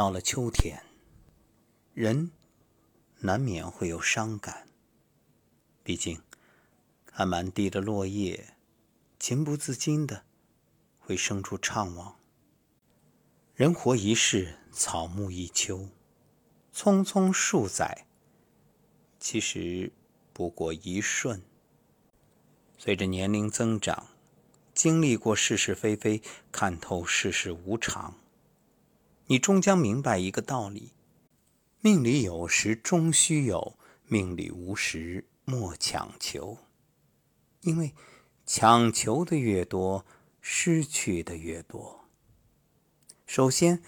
到了秋天，人难免会有伤感。毕竟，看满地的落叶，情不自禁的会生出怅惘。人活一世，草木一秋，匆匆数载，其实不过一瞬。随着年龄增长，经历过是是非非，看透世事无常。你终将明白一个道理：命里有时终须有，命里无时莫强求。因为强求的越多，失去的越多。首先，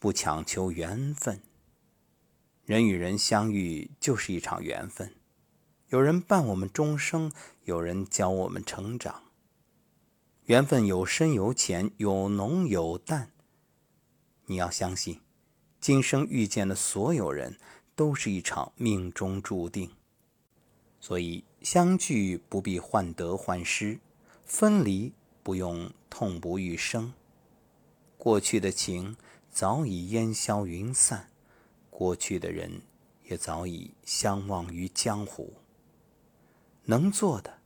不强求缘分。人与人相遇就是一场缘分，有人伴我们终生，有人教我们成长。缘分有深有浅，有浓有淡。你要相信，今生遇见的所有人都是一场命中注定。所以，相聚不必患得患失，分离不用痛不欲生。过去的情早已烟消云散，过去的人也早已相忘于江湖。能做的，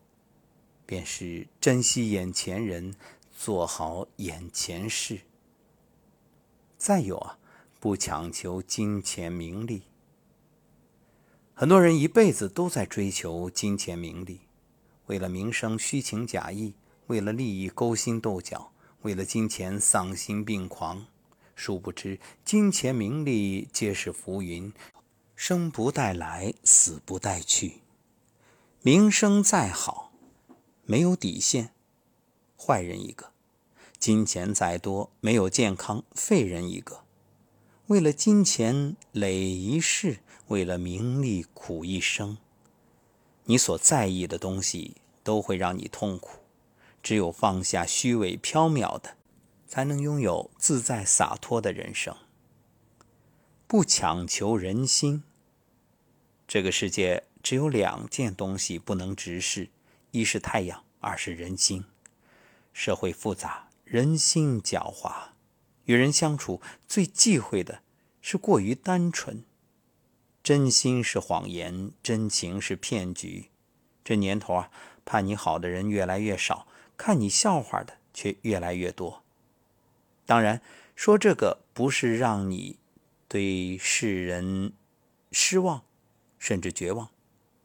便是珍惜眼前人，做好眼前事。再有啊，不强求金钱名利。很多人一辈子都在追求金钱名利，为了名声虚情假意，为了利益勾心斗角，为了金钱丧心病狂。殊不知，金钱名利皆是浮云，生不带来，死不带去。名声再好，没有底线，坏人一个。金钱再多，没有健康，废人一个。为了金钱累一世，为了名利苦一生。你所在意的东西都会让你痛苦，只有放下虚伪缥缈的，才能拥有自在洒脱的人生。不强求人心。这个世界只有两件东西不能直视：一是太阳，二是人心。社会复杂。人心狡猾，与人相处最忌讳的是过于单纯。真心是谎言，真情是骗局。这年头啊，盼你好的人越来越少，看你笑话的却越来越多。当然，说这个不是让你对世人失望，甚至绝望，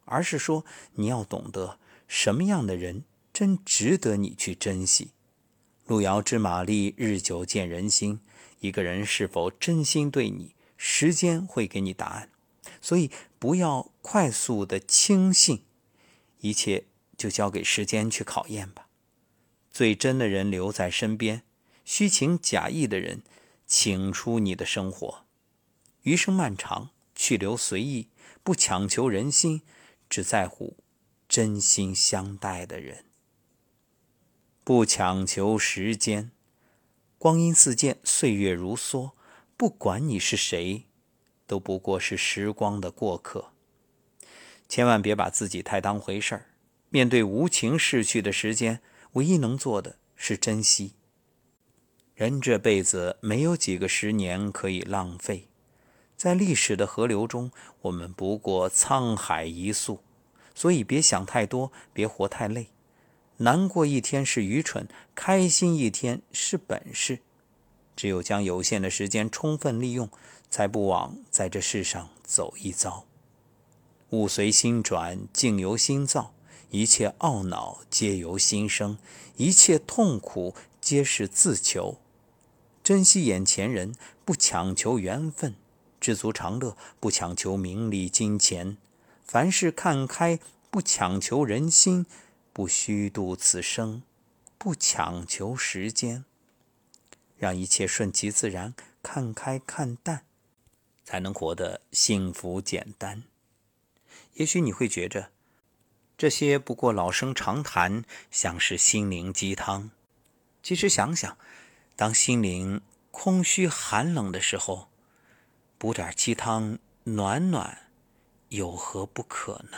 而是说你要懂得什么样的人真值得你去珍惜。路遥知马力，日久见人心。一个人是否真心对你，时间会给你答案。所以不要快速的轻信，一切就交给时间去考验吧。最真的人留在身边，虚情假意的人请出你的生活。余生漫长，去留随意，不强求人心，只在乎真心相待的人。不强求时间，光阴似箭，岁月如梭。不管你是谁，都不过是时光的过客。千万别把自己太当回事儿。面对无情逝去的时间，唯一能做的是珍惜。人这辈子没有几个十年可以浪费，在历史的河流中，我们不过沧海一粟。所以别想太多，别活太累。难过一天是愚蠢，开心一天是本事。只有将有限的时间充分利用，才不枉在这世上走一遭。物随心转，境由心造。一切懊恼皆由心生，一切痛苦皆是自求。珍惜眼前人，不强求缘分；知足常乐，不强求名利金钱。凡事看开，不强求人心。不虚度此生，不强求时间，让一切顺其自然，看开看淡，才能活得幸福简单。也许你会觉着这些不过老生常谈，像是心灵鸡汤。其实想想，当心灵空虚寒冷的时候，补点鸡汤暖暖，有何不可呢？